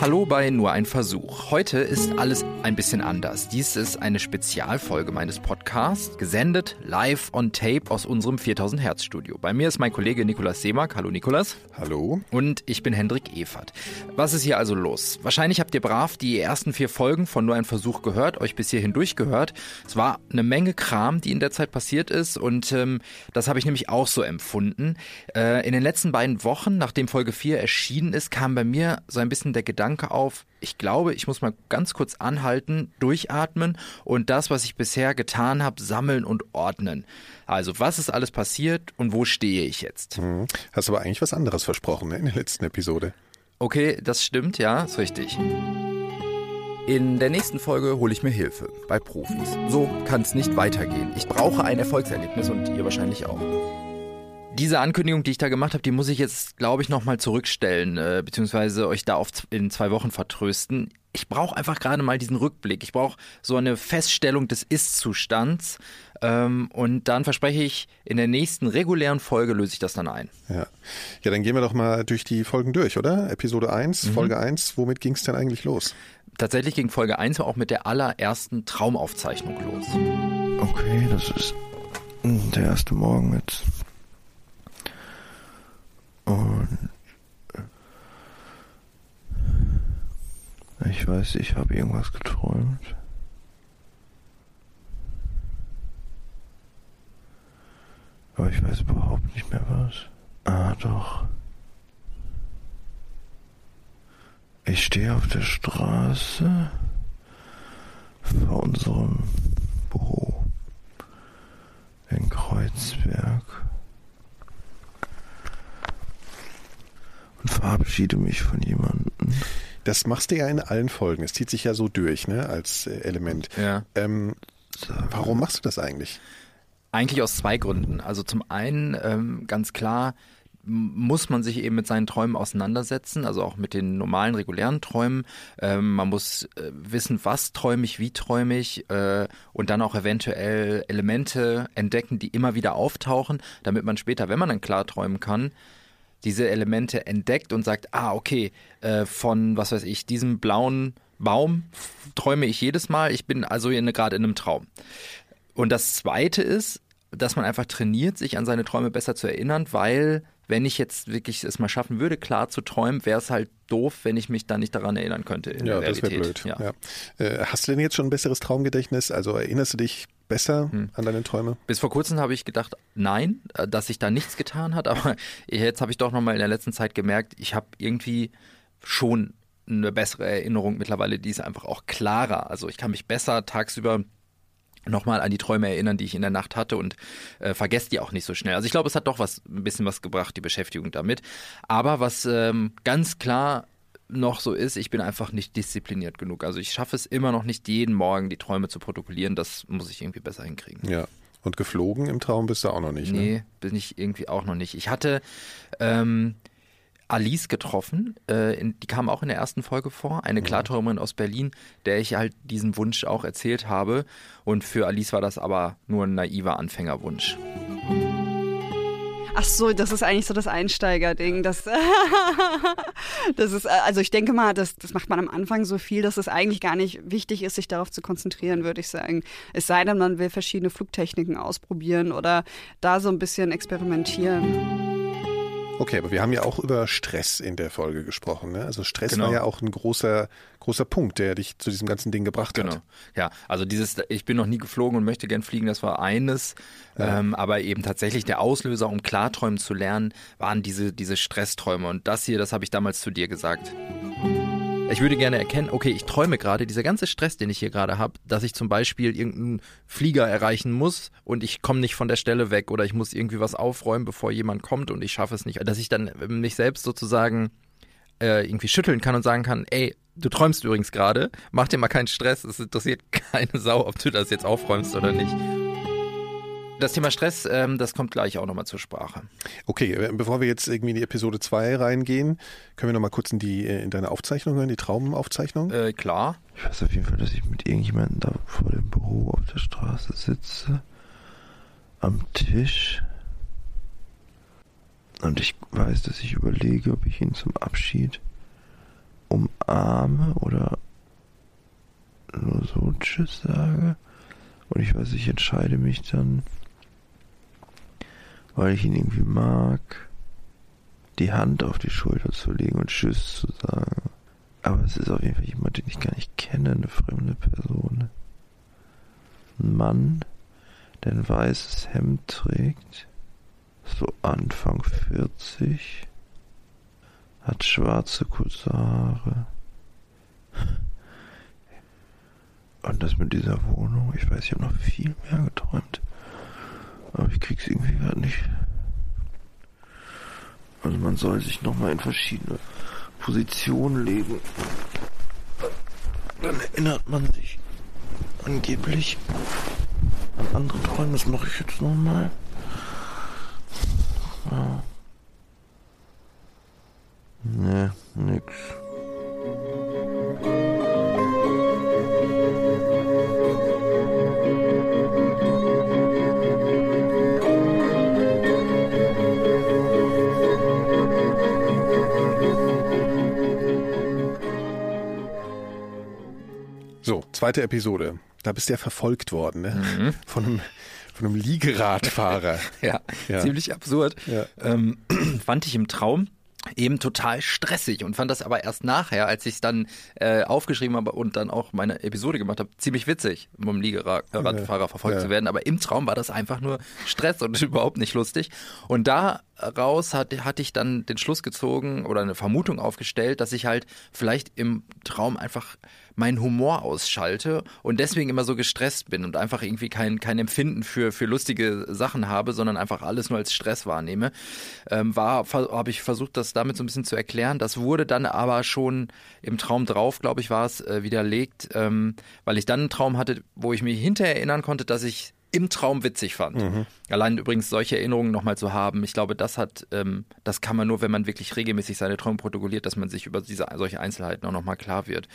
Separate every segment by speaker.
Speaker 1: Hallo bei Nur ein Versuch. Heute ist alles ein bisschen anders. Dies ist eine Spezialfolge meines Podcasts, gesendet live on tape aus unserem 4000 Hertz Studio. Bei mir ist mein Kollege Nikolas Seemack. Hallo Nikolas.
Speaker 2: Hallo.
Speaker 1: Und ich bin Hendrik Evert. Was ist hier also los? Wahrscheinlich habt ihr brav die ersten vier Folgen von Nur ein Versuch gehört, euch bis hierhin durchgehört. Es war eine Menge Kram, die in der Zeit passiert ist und ähm, das habe ich nämlich auch so empfunden. Äh, in den letzten beiden Wochen, nachdem Folge 4 erschienen ist, kam bei mir so ein bisschen der Gedanke, Gedanke auf, ich glaube, ich muss mal ganz kurz anhalten, durchatmen und das, was ich bisher getan habe, sammeln und ordnen. Also, was ist alles passiert und wo stehe ich jetzt?
Speaker 2: Mhm. Hast aber eigentlich was anderes versprochen ne, in der letzten Episode.
Speaker 1: Okay, das stimmt, ja, ist richtig. In der nächsten Folge hole ich mir Hilfe bei Profis. So kann es nicht weitergehen. Ich brauche ein Erfolgserlebnis und ihr wahrscheinlich auch diese Ankündigung, die ich da gemacht habe, die muss ich jetzt, glaube ich, nochmal zurückstellen, äh, beziehungsweise euch da auf in zwei Wochen vertrösten. Ich brauche einfach gerade mal diesen Rückblick. Ich brauche so eine Feststellung des Ist-Zustands. Ähm, und dann verspreche ich, in der nächsten regulären Folge löse ich das dann ein.
Speaker 2: Ja, ja dann gehen wir doch mal durch die Folgen durch, oder? Episode 1, mhm. Folge 1, womit ging es denn eigentlich los?
Speaker 1: Tatsächlich ging Folge 1 auch mit der allerersten Traumaufzeichnung los.
Speaker 3: Okay, das ist der erste Morgen mit und äh, ich weiß, ich habe irgendwas geträumt. Aber ich weiß überhaupt nicht mehr was. Ah, doch. Ich stehe auf der Straße vor unserem Büro in Kreuzberg. und verabschiede mich von jemandem.
Speaker 2: Das machst du ja in allen Folgen. Es zieht sich ja so durch, ne, als äh, Element.
Speaker 1: Ja.
Speaker 2: Ähm, warum machst du das eigentlich?
Speaker 1: Eigentlich aus zwei Gründen. Also zum einen ähm, ganz klar muss man sich eben mit seinen Träumen auseinandersetzen, also auch mit den normalen, regulären Träumen. Ähm, man muss äh, wissen, was träume ich, wie träume ich äh, und dann auch eventuell Elemente entdecken, die immer wieder auftauchen, damit man später, wenn man dann klar träumen kann, diese Elemente entdeckt und sagt, ah, okay, äh, von, was weiß ich, diesem blauen Baum träume ich jedes Mal. Ich bin also gerade in einem Traum. Und das Zweite ist, dass man einfach trainiert, sich an seine Träume besser zu erinnern, weil wenn ich jetzt wirklich es mal schaffen würde, klar zu träumen, wäre es halt doof, wenn ich mich dann nicht daran erinnern könnte.
Speaker 2: ja, das wäre blöd. Ja. Ja. Äh, hast du denn jetzt schon ein besseres Traumgedächtnis? Also erinnerst du dich besser hm. an deine Träume?
Speaker 1: Bis vor kurzem habe ich gedacht, nein, äh, dass sich da nichts getan hat, aber jetzt habe ich doch nochmal in der letzten Zeit gemerkt, ich habe irgendwie schon eine bessere Erinnerung mittlerweile, die ist einfach auch klarer. Also ich kann mich besser tagsüber nochmal an die Träume erinnern, die ich in der Nacht hatte und äh, vergesst die auch nicht so schnell. Also ich glaube, es hat doch was ein bisschen was gebracht, die Beschäftigung damit. Aber was ähm, ganz klar noch so ist, ich bin einfach nicht diszipliniert genug. Also ich schaffe es immer noch nicht, jeden Morgen die Träume zu protokollieren. Das muss ich irgendwie besser hinkriegen.
Speaker 2: Ja. Und geflogen im Traum bist du auch noch nicht,
Speaker 1: ne? Nee, bin ich irgendwie auch noch nicht. Ich hatte ähm, Alice getroffen, äh, in, die kam auch in der ersten Folge vor, eine mhm. Klarträumerin aus Berlin, der ich halt diesen Wunsch auch erzählt habe. Und für Alice war das aber nur ein naiver Anfängerwunsch.
Speaker 4: Ach so, das ist eigentlich so das Einsteigerding. Das, das ist, also ich denke mal, das, das macht man am Anfang so viel, dass es eigentlich gar nicht wichtig ist, sich darauf zu konzentrieren, würde ich sagen. Es sei denn, man will verschiedene Flugtechniken ausprobieren oder da so ein bisschen experimentieren.
Speaker 2: Okay, aber wir haben ja auch über Stress in der Folge gesprochen. Ne? Also Stress genau. war ja auch ein großer, großer Punkt, der dich zu diesem ganzen Ding gebracht
Speaker 1: genau.
Speaker 2: hat.
Speaker 1: Ja, also dieses, ich bin noch nie geflogen und möchte gern fliegen, das war eines. Ja. Ähm, aber eben tatsächlich der Auslöser, um Klarträumen zu lernen, waren diese, diese Stressträume. Und das hier, das habe ich damals zu dir gesagt. Ich würde gerne erkennen, okay, ich träume gerade, dieser ganze Stress, den ich hier gerade habe, dass ich zum Beispiel irgendeinen Flieger erreichen muss und ich komme nicht von der Stelle weg oder ich muss irgendwie was aufräumen, bevor jemand kommt und ich schaffe es nicht, dass ich dann mich selbst sozusagen äh, irgendwie schütteln kann und sagen kann, ey, du träumst übrigens gerade, mach dir mal keinen Stress, es interessiert keine Sau, ob du das jetzt aufräumst oder nicht. Das Thema Stress, ähm, das kommt gleich auch nochmal zur Sprache.
Speaker 2: Okay, äh, bevor wir jetzt irgendwie in die Episode 2 reingehen, können wir nochmal kurz in, die, äh, in deine Aufzeichnung hören, die Traumaufzeichnung?
Speaker 1: Äh, klar.
Speaker 3: Ich weiß auf jeden Fall, dass ich mit irgendjemandem da vor dem Büro auf der Straße sitze, am Tisch. Und ich weiß, dass ich überlege, ob ich ihn zum Abschied umarme oder nur so Tschüss sage. Und ich weiß, ich entscheide mich dann, weil ich ihn irgendwie mag, die Hand auf die Schulter zu legen und Tschüss zu sagen. Aber es ist auf jeden Fall jemand, den ich gar nicht kenne, eine fremde Person. Ein Mann, der ein weißes Hemd trägt, so Anfang 40, hat schwarze kurze Haare. Und das mit dieser Wohnung, ich weiß, ich habe noch viel mehr geträumt. Aber ich krieg's irgendwie gerade nicht. Also man soll sich nochmal in verschiedene Positionen legen. Dann erinnert man sich angeblich an andere Träume. Das mache ich jetzt nochmal. Ja. Nee, nix.
Speaker 2: Zweite Episode. Da bist du ja verfolgt worden, ne? Mhm. Von einem von einem Liegeradfahrer.
Speaker 1: ja, ja, ziemlich absurd. Ja. Ähm, fand ich im Traum eben total stressig und fand das aber erst nachher, als ich es dann äh, aufgeschrieben habe und dann auch meine Episode gemacht habe, ziemlich witzig, vom Liegeradfahrer verfolgt ja. zu werden. Aber im Traum war das einfach nur Stress und überhaupt nicht lustig. Und daraus hat, hatte ich dann den Schluss gezogen oder eine Vermutung aufgestellt, dass ich halt vielleicht im Traum einfach meinen Humor ausschalte und deswegen immer so gestresst bin und einfach irgendwie kein, kein Empfinden für, für lustige Sachen habe, sondern einfach alles nur als Stress wahrnehme. Ähm, habe ich versucht, das damit so ein bisschen zu erklären. Das wurde dann aber schon im Traum drauf, glaube ich, war es, äh, widerlegt, ähm, weil ich dann einen Traum hatte, wo ich mich hinterher erinnern konnte, dass ich im Traum witzig fand. Mhm. Allein übrigens solche Erinnerungen nochmal zu haben, ich glaube, das hat, ähm, das kann man nur, wenn man wirklich regelmäßig seine Träume protokolliert, dass man sich über diese solche Einzelheiten auch nochmal klar wird.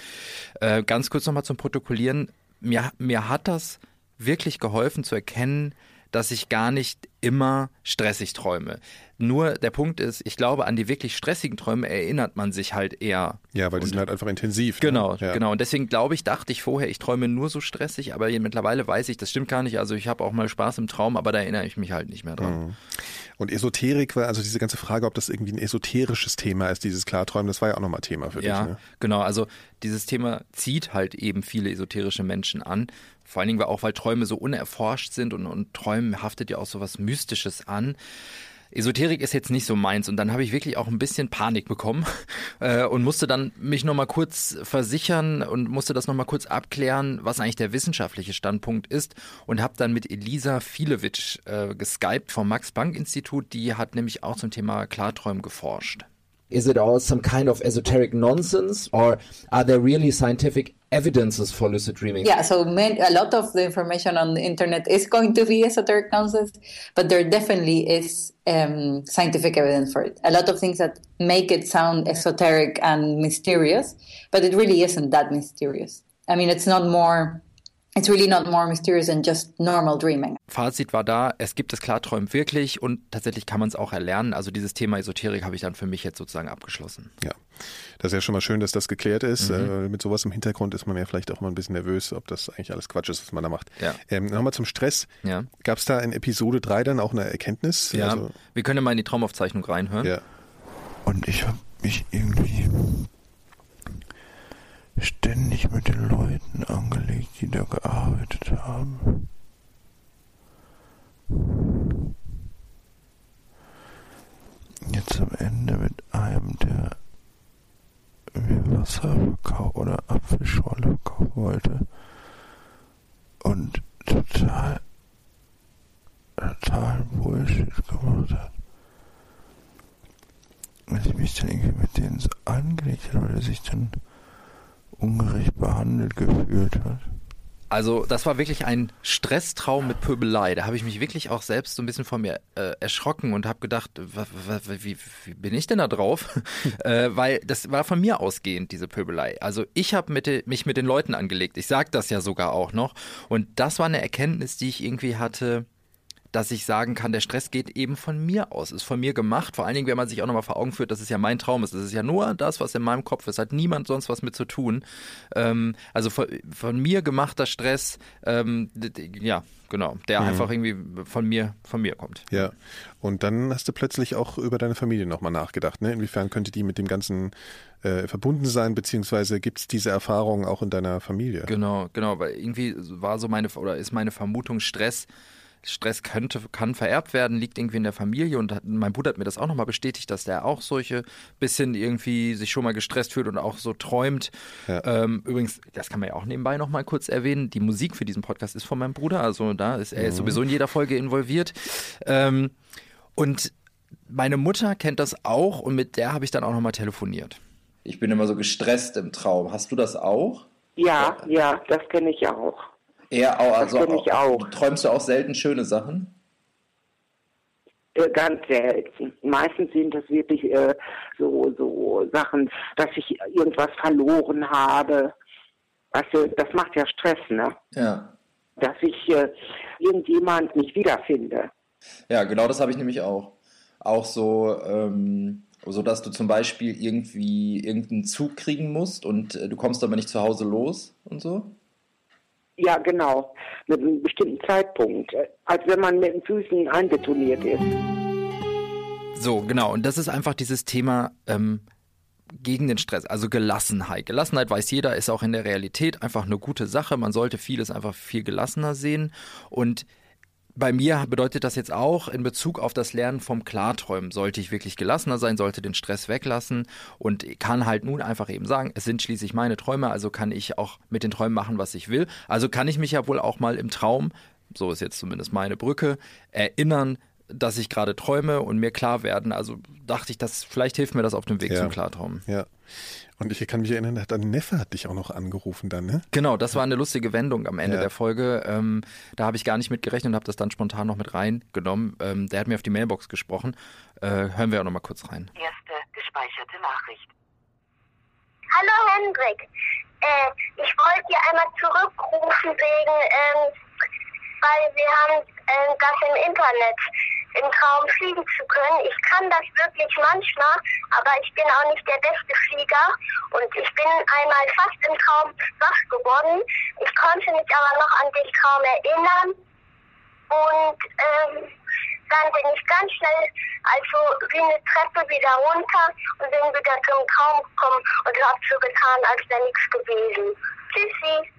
Speaker 1: Äh, ganz kurz nochmal zum Protokollieren. Mir, mir hat das wirklich geholfen zu erkennen, dass ich gar nicht immer stressig träume. Nur der Punkt ist, ich glaube, an die wirklich stressigen Träume erinnert man sich halt eher.
Speaker 2: Ja, weil die und, sind halt einfach intensiv.
Speaker 1: Ne? Genau, ne? ja. genau. Und deswegen glaube ich, dachte ich vorher, ich träume nur so stressig, aber mittlerweile weiß ich, das stimmt gar nicht. Also ich habe auch mal Spaß im Traum, aber da erinnere ich mich halt nicht mehr dran. Mhm.
Speaker 2: Und Esoterik war, also diese ganze Frage, ob das irgendwie ein esoterisches Thema ist, dieses Klarträumen, das war ja auch nochmal Thema für
Speaker 1: ja,
Speaker 2: dich.
Speaker 1: Ja, genau. Also dieses Thema zieht halt eben viele esoterische Menschen an. Vor allen Dingen auch, weil Träume so unerforscht sind und, und Träumen haftet ja auch so was Mystisches an. Esoterik ist jetzt nicht so meins und dann habe ich wirklich auch ein bisschen Panik bekommen äh, und musste dann mich nochmal kurz versichern und musste das nochmal kurz abklären, was eigentlich der wissenschaftliche Standpunkt ist und habe dann mit Elisa Filewitsch äh, geskypt vom Max-Planck-Institut, die hat nämlich auch zum Thema Klarträumen geforscht.
Speaker 5: Is it all some kind of esoteric nonsense or are there really scientific evidences for lucid dreaming?
Speaker 6: Yeah, so a lot of the information on the internet is going to be esoteric nonsense, but there definitely is um, scientific evidence for it. A lot of things that make it sound esoteric and mysterious, but it really isn't that mysterious. I mean, it's not more It's really not more mysterious than just normal dreaming.
Speaker 1: Fazit war da, es gibt das Klarträumen wirklich und tatsächlich kann man es auch erlernen. Also dieses Thema Esoterik habe ich dann für mich jetzt sozusagen abgeschlossen.
Speaker 2: Ja, das ist ja schon mal schön, dass das geklärt ist. Mhm. Äh, mit sowas im Hintergrund ist man ja vielleicht auch mal ein bisschen nervös, ob das eigentlich alles Quatsch ist, was man da macht. Ja. Ähm, Nochmal zum Stress. Ja. Gab es da in Episode 3 dann auch eine Erkenntnis?
Speaker 1: Ja, also, wir können ja mal in die Traumaufzeichnung reinhören. Ja.
Speaker 3: Und ich habe mich irgendwie ständig mit den Leuten angelegt, die da gearbeitet haben. Jetzt am Ende mit einem, der mir Wasser verkaufen oder Apfelschorle verkaufen wollte. Und total, total Bullshit gemacht hat. Als ich mich dann irgendwie mit denen so angelegt habe, weil er sich dann ungerecht behandelt gefühlt hat.
Speaker 1: Also das war wirklich ein Stresstraum mit Pöbelei. Da habe ich mich wirklich auch selbst so ein bisschen vor mir äh, erschrocken und habe gedacht, wie, wie, bin ich denn da drauf? äh, weil das war von mir ausgehend, diese Pöbelei. Also ich habe mich mit den Leuten angelegt. Ich sage das ja sogar auch noch. Und das war eine Erkenntnis, die ich irgendwie hatte dass ich sagen kann, der Stress geht eben von mir aus, ist von mir gemacht. Vor allen Dingen, wenn man sich auch nochmal vor Augen führt, dass es ja mein Traum ist. Das ist ja nur das, was in meinem Kopf ist. Hat niemand sonst was mit zu tun. Ähm, also von, von, mir gemachter Stress, ähm, ja, genau, der mhm. einfach irgendwie von mir, von mir kommt.
Speaker 2: Ja. Und dann hast du plötzlich auch über deine Familie nochmal nachgedacht. Ne? Inwiefern könnte die mit dem Ganzen äh, verbunden sein, beziehungsweise gibt es diese Erfahrung auch in deiner Familie?
Speaker 1: Genau, genau, weil irgendwie war so meine, oder ist meine Vermutung, Stress Stress könnte, kann vererbt werden, liegt irgendwie in der Familie und mein Bruder hat mir das auch nochmal bestätigt, dass der auch solche bisschen irgendwie sich schon mal gestresst fühlt und auch so träumt. Ja. Ähm, übrigens, das kann man ja auch nebenbei nochmal kurz erwähnen, die Musik für diesen Podcast ist von meinem Bruder, also da ist er mhm. ist sowieso in jeder Folge involviert. Ähm, und meine Mutter kennt das auch und mit der habe ich dann auch nochmal telefoniert.
Speaker 5: Ich bin immer so gestresst im Traum. Hast du das auch?
Speaker 7: Ja, ja, das kenne ich auch.
Speaker 5: Auch, also das ich auch. Träumst du auch selten schöne Sachen?
Speaker 7: Äh, ganz selten. Meistens sind das wirklich äh, so, so Sachen, dass ich irgendwas verloren habe. Weißt du, das macht ja Stress, ne?
Speaker 5: Ja.
Speaker 7: Dass ich äh, irgendjemand nicht wiederfinde.
Speaker 5: Ja, genau das habe ich nämlich auch. Auch so, ähm, so dass du zum Beispiel irgendwie irgendeinen Zug kriegen musst und äh, du kommst aber nicht zu Hause los und so.
Speaker 7: Ja, genau. Mit einem bestimmten Zeitpunkt. Als wenn man mit den Füßen einbetoniert ist.
Speaker 1: So, genau. Und das ist einfach dieses Thema ähm, gegen den Stress, also Gelassenheit. Gelassenheit weiß jeder, ist auch in der Realität einfach eine gute Sache. Man sollte vieles einfach viel gelassener sehen. Und bei mir bedeutet das jetzt auch in Bezug auf das Lernen vom Klarträumen. Sollte ich wirklich gelassener sein, sollte den Stress weglassen und kann halt nun einfach eben sagen, es sind schließlich meine Träume, also kann ich auch mit den Träumen machen, was ich will. Also kann ich mich ja wohl auch mal im Traum, so ist jetzt zumindest meine Brücke, erinnern, dass ich gerade träume und mir klar werden. Also dachte ich, dass vielleicht hilft mir das auf dem Weg
Speaker 2: ja.
Speaker 1: zum Klartraum.
Speaker 2: Ja. Und ich kann mich erinnern, dein Neffe hat dich auch noch angerufen dann, ne?
Speaker 1: Genau, das war eine lustige Wendung am Ende ja. der Folge. Ähm, da habe ich gar nicht mit gerechnet und habe das dann spontan noch mit reingenommen. Ähm, der hat mir auf die Mailbox gesprochen. Äh, hören wir auch noch mal kurz rein.
Speaker 8: Erste gespeicherte Nachricht.
Speaker 9: Hallo Hendrik. Äh, ich wollte dir einmal zurückrufen wegen, ähm, weil wir haben äh, das im Internet im Traum fliegen zu können. Ich kann das wirklich manchmal, aber ich bin auch nicht der beste Flieger. Und ich bin einmal fast im Traum wach geworden. Ich konnte mich aber noch an den Traum erinnern. Und ähm, dann bin ich ganz schnell, also wie eine Treppe wieder runter und bin wieder zum Traum gekommen und habe so getan, als wäre nichts gewesen. Tschüssi.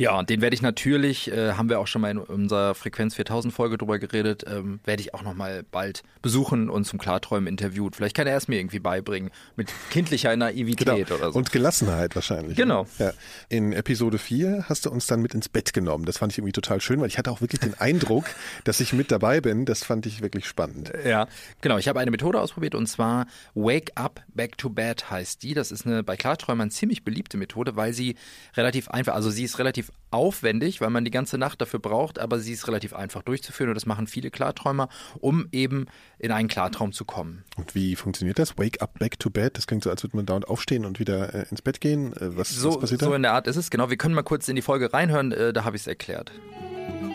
Speaker 1: Ja, und den werde ich natürlich, äh, haben wir auch schon mal in unserer Frequenz 4000 Folge drüber geredet, ähm, werde ich auch noch mal bald besuchen und zum Klarträumen interviewt. Vielleicht kann er es mir irgendwie beibringen mit kindlicher Naivität
Speaker 2: genau.
Speaker 1: oder so.
Speaker 2: Und Gelassenheit wahrscheinlich.
Speaker 1: Genau.
Speaker 2: Ja. In Episode 4 hast du uns dann mit ins Bett genommen. Das fand ich irgendwie total schön, weil ich hatte auch wirklich den Eindruck, dass ich mit dabei bin. Das fand ich wirklich spannend.
Speaker 1: Ja, genau. Ich habe eine Methode ausprobiert und zwar Wake Up Back to Bed heißt die. Das ist eine bei Klarträumern ziemlich beliebte Methode, weil sie relativ einfach, also sie ist relativ aufwendig, weil man die ganze Nacht dafür braucht, aber sie ist relativ einfach durchzuführen und das machen viele Klarträumer, um eben in einen Klartraum zu kommen.
Speaker 2: Und wie funktioniert das? Wake up, back to bed? Das klingt so, als würde man dauernd aufstehen und wieder äh, ins Bett gehen. Äh, was,
Speaker 1: so,
Speaker 2: was passiert
Speaker 1: da?
Speaker 2: So
Speaker 1: in der Art ist es, genau. Wir können mal kurz in die Folge reinhören, äh, da habe ich es erklärt.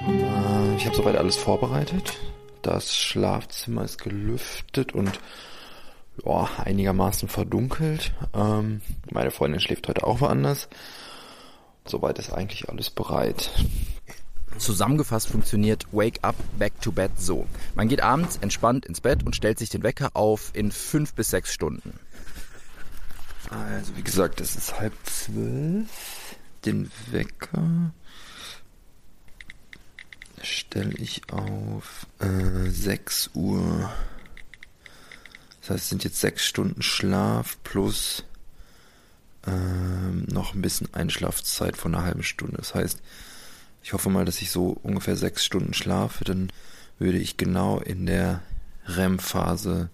Speaker 1: Äh, ich habe soweit alles vorbereitet. Das Schlafzimmer ist gelüftet und ja, einigermaßen verdunkelt. Ähm, meine Freundin schläft heute auch woanders. Soweit ist eigentlich alles bereit. Zusammengefasst funktioniert Wake Up Back to Bed so. Man geht abends entspannt ins Bett und stellt sich den Wecker auf in fünf bis sechs Stunden. Also wie gesagt, es ist halb zwölf. Den Wecker stelle ich auf äh, 6 Uhr. Das heißt, es sind jetzt sechs Stunden Schlaf plus ähm, noch ein bisschen Einschlafzeit von einer halben Stunde. Das heißt, ich hoffe mal, dass ich so ungefähr sechs Stunden schlafe, dann würde ich genau in der REM-Phase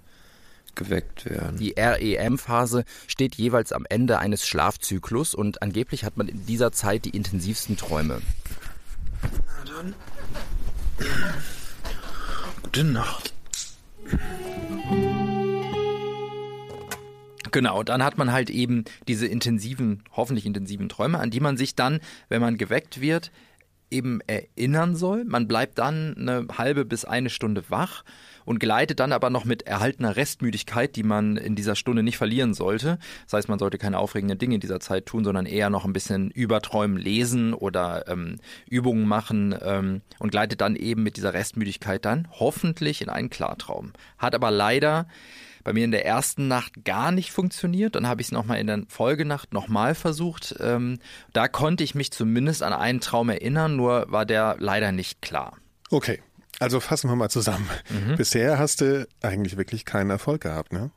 Speaker 1: geweckt werden. Die REM-Phase steht jeweils am Ende eines Schlafzyklus und angeblich hat man in dieser Zeit die intensivsten Träume. Na dann. Gute Nacht. Genau, dann hat man halt eben diese intensiven, hoffentlich intensiven Träume, an die man sich dann, wenn man geweckt wird, eben erinnern soll. Man bleibt dann eine halbe bis eine Stunde wach und gleitet dann aber noch mit erhaltener Restmüdigkeit, die man in dieser Stunde nicht verlieren sollte. Das heißt, man sollte keine aufregenden Dinge in dieser Zeit tun, sondern eher noch ein bisschen überträumen, lesen oder ähm, Übungen machen ähm, und gleitet dann eben mit dieser Restmüdigkeit dann hoffentlich in einen Klartraum. Hat aber leider bei mir in der ersten Nacht gar nicht funktioniert. Dann habe ich es nochmal in der Folgenacht nochmal versucht. Ähm, da konnte ich mich zumindest an einen Traum erinnern, nur war der leider nicht klar.
Speaker 2: Okay, also fassen wir mal zusammen. Mhm. Bisher hast du eigentlich wirklich keinen Erfolg gehabt, ne?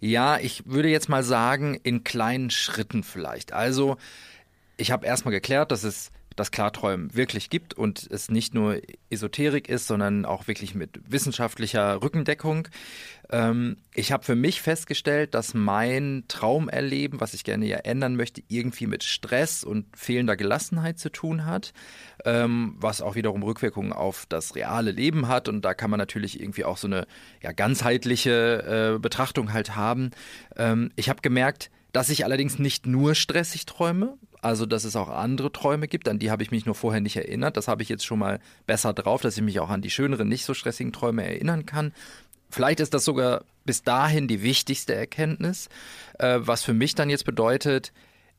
Speaker 1: Ja, ich würde jetzt mal sagen, in kleinen Schritten vielleicht. Also, ich habe erstmal geklärt, dass es das Klarträumen wirklich gibt und es nicht nur Esoterik ist, sondern auch wirklich mit wissenschaftlicher Rückendeckung. Ähm, ich habe für mich festgestellt, dass mein Traumerleben, was ich gerne ja ändern möchte, irgendwie mit Stress und fehlender Gelassenheit zu tun hat, ähm, was auch wiederum Rückwirkungen auf das reale Leben hat. Und da kann man natürlich irgendwie auch so eine ja, ganzheitliche äh, Betrachtung halt haben. Ähm, ich habe gemerkt, dass ich allerdings nicht nur stressig träume, also dass es auch andere Träume gibt, an die habe ich mich nur vorher nicht erinnert. Das habe ich jetzt schon mal besser drauf, dass ich mich auch an die schöneren, nicht so stressigen Träume erinnern kann. Vielleicht ist das sogar bis dahin die wichtigste Erkenntnis, äh, was für mich dann jetzt bedeutet,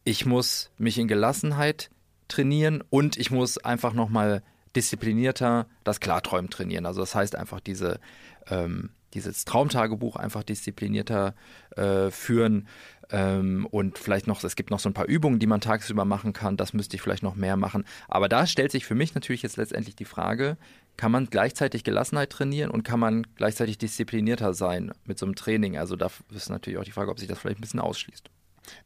Speaker 1: ich muss mich in Gelassenheit trainieren und ich muss einfach nochmal disziplinierter das Klarträumen trainieren. Also das heißt einfach diese ähm, dieses Traumtagebuch einfach disziplinierter äh, führen ähm, und vielleicht noch, es gibt noch so ein paar Übungen, die man tagsüber machen kann, das müsste ich vielleicht noch mehr machen. Aber da stellt sich für mich natürlich jetzt letztendlich die Frage, kann man gleichzeitig Gelassenheit trainieren und kann man gleichzeitig disziplinierter sein mit so einem Training? Also da ist natürlich auch die Frage, ob sich das vielleicht ein bisschen ausschließt.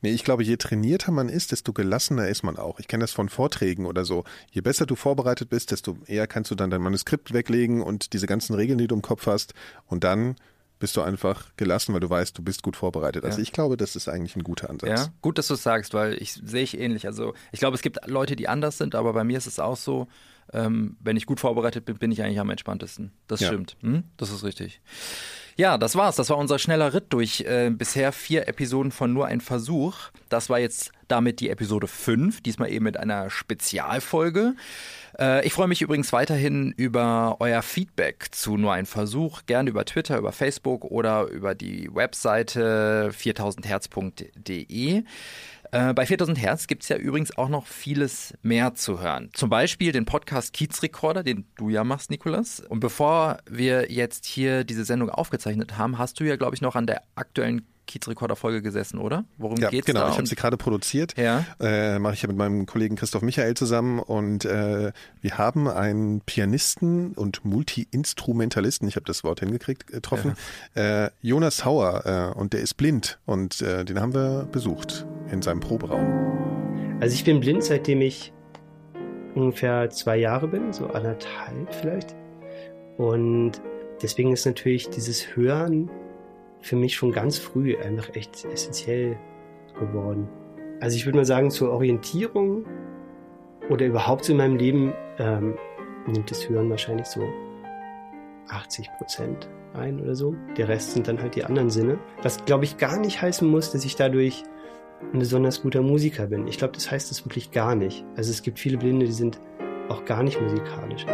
Speaker 2: Nee, ich glaube, je trainierter man ist, desto gelassener ist man auch. Ich kenne das von Vorträgen oder so. Je besser du vorbereitet bist, desto eher kannst du dann dein Manuskript weglegen und diese ganzen Regeln, die du im Kopf hast. Und dann bist du einfach gelassen, weil du weißt, du bist gut vorbereitet. Also ja. ich glaube, das ist eigentlich ein guter Ansatz.
Speaker 1: Ja, gut, dass du es sagst, weil ich sehe ich ähnlich. Also ich glaube, es gibt Leute, die anders sind, aber bei mir ist es auch so, ähm, wenn ich gut vorbereitet bin, bin ich eigentlich am entspanntesten. Das ja. stimmt. Hm? Das ist richtig. Ja, das war's. Das war unser schneller Ritt durch äh, bisher vier Episoden von Nur ein Versuch. Das war jetzt damit die Episode 5, diesmal eben mit einer Spezialfolge. Äh, ich freue mich übrigens weiterhin über euer Feedback zu Nur ein Versuch. Gerne über Twitter, über Facebook oder über die Webseite 4000herz.de. Äh, bei 4000 Hertz gibt es ja übrigens auch noch vieles mehr zu hören. Zum Beispiel den Podcast Kiezrekorder, den du ja machst, Nikolas. Und bevor wir jetzt hier diese Sendung aufgezeichnet haben, hast du ja, glaube ich, noch an der aktuellen Kiezrekorder-Folge gesessen, oder?
Speaker 2: Worum ja, geht's genau. da? Genau, ich habe sie gerade produziert. Ja. Äh, Mache ich ja mit meinem Kollegen Christoph Michael zusammen und äh, wir haben einen Pianisten und Multi-Instrumentalisten, ich habe das Wort hingekriegt, getroffen, ja. äh, Jonas Hauer äh, und der ist blind und äh, den haben wir besucht in seinem Proberaum.
Speaker 10: Also ich bin blind, seitdem ich ungefähr zwei Jahre bin, so anderthalb vielleicht. Und deswegen ist natürlich dieses Hören für mich schon ganz früh einfach echt essentiell geworden. Also ich würde mal sagen, zur Orientierung oder überhaupt in meinem Leben ähm, nimmt das Hören wahrscheinlich so 80 Prozent ein oder so. Der Rest sind dann halt die anderen Sinne. Was glaube ich gar nicht heißen muss, dass ich dadurch ein besonders guter Musiker bin. Ich glaube, das heißt es wirklich gar nicht. Also es gibt viele Blinde, die sind auch gar nicht musikalisch.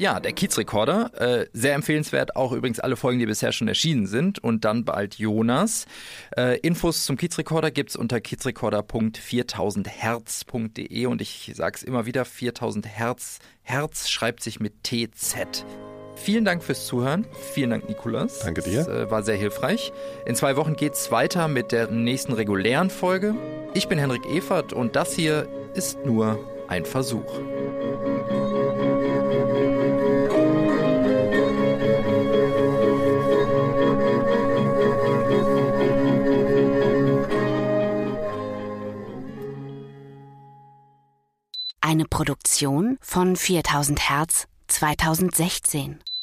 Speaker 1: Ja, der Kiezrekorder, äh, sehr empfehlenswert, auch übrigens alle Folgen, die bisher schon erschienen sind und dann bald Jonas. Äh, Infos zum Kiezrekorder gibt's unter kiezrekorder.4000herz.de und ich sag's immer wieder, 4000 Herz, Herz schreibt sich mit TZ. Vielen Dank fürs Zuhören. Vielen Dank, Nikolas.
Speaker 2: Danke dir. Das
Speaker 1: äh, war sehr hilfreich. In zwei Wochen geht's weiter mit der nächsten regulären Folge. Ich bin Henrik Evert und das hier ist nur ein Versuch.
Speaker 11: Eine Produktion von 4000 Hertz 2016.